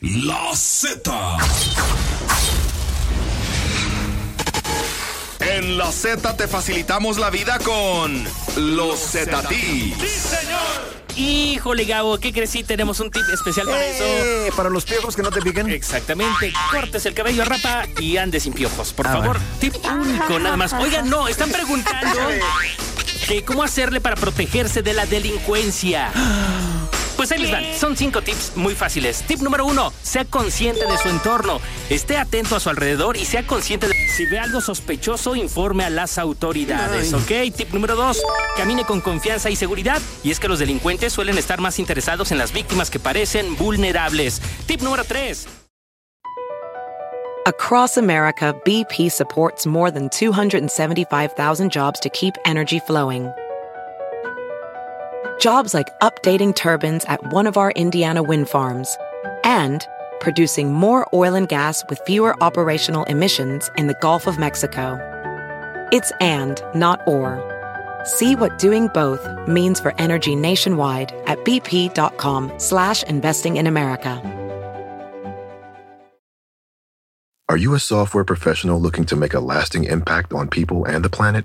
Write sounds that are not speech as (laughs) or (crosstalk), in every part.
La Z. En la Z te facilitamos la vida con los Z ¡Sí, señor! Híjole, Gabo, ¿qué crees? Sí, tenemos un tip especial para eso. Eh, para los piojos que no te piquen. Exactamente. Cortes el cabello a rapa y andes sin piojos. Por favor, tip único, nada más. Oigan, no, están preguntando (laughs) que cómo hacerle para protegerse de la delincuencia. Pues ahí les van. Son cinco tips muy fáciles. Tip número uno, sea consciente de su entorno. Esté atento a su alrededor y sea consciente de... Si ve algo sospechoso, informe a las autoridades, ¿ok? Tip número dos, camine con confianza y seguridad. Y es que los delincuentes suelen estar más interesados en las víctimas que parecen vulnerables. Tip número tres. Across America, BP supports more than 275,000 jobs to keep energy flowing. Jobs like updating turbines at one of our Indiana wind farms and producing more oil and gas with fewer operational emissions in the Gulf of Mexico. It's and, not or. See what doing both means for energy nationwide at bp.com slash investing in America. Are you a software professional looking to make a lasting impact on people and the planet?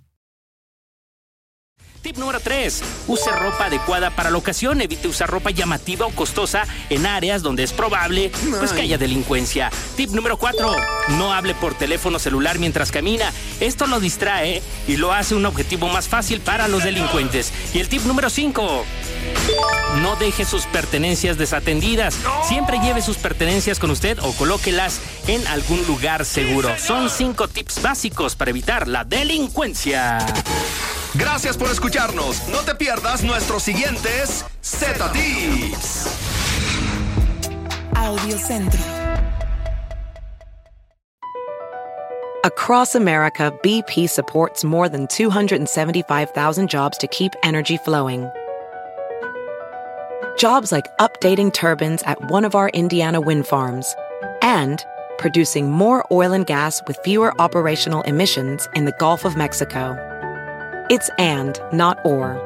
Tip número 3. Use ropa adecuada para la ocasión. Evite usar ropa llamativa o costosa en áreas donde es probable pues, que haya delincuencia. Tip número 4. No hable por teléfono celular mientras camina. Esto lo distrae y lo hace un objetivo más fácil para los delincuentes. Y el tip número 5. No deje sus pertenencias desatendidas. Siempre lleve sus pertenencias con usted o colóquelas en algún lugar seguro. Son cinco tips básicos para evitar la delincuencia. Gracias por escucharnos. No te pierdas nuestros siguientes Z Tips. Audio Centro. Across America, BP supports more than 275,000 jobs to keep energy flowing. Jobs like updating turbines at one of our Indiana wind farms and producing more oil and gas with fewer operational emissions in the Gulf of Mexico. It's and, not or.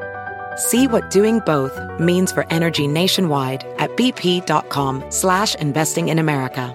See what doing both means for energy nationwide at bp.com slash investing in America.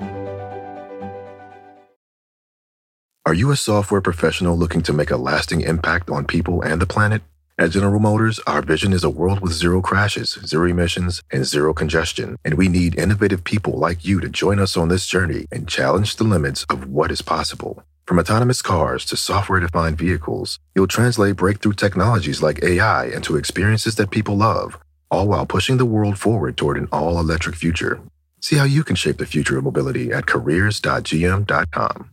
Are you a software professional looking to make a lasting impact on people and the planet? At General Motors, our vision is a world with zero crashes, zero emissions, and zero congestion. And we need innovative people like you to join us on this journey and challenge the limits of what is possible. From autonomous cars to software defined vehicles, you'll translate breakthrough technologies like AI into experiences that people love, all while pushing the world forward toward an all electric future. See how you can shape the future of mobility at careers.gm.com.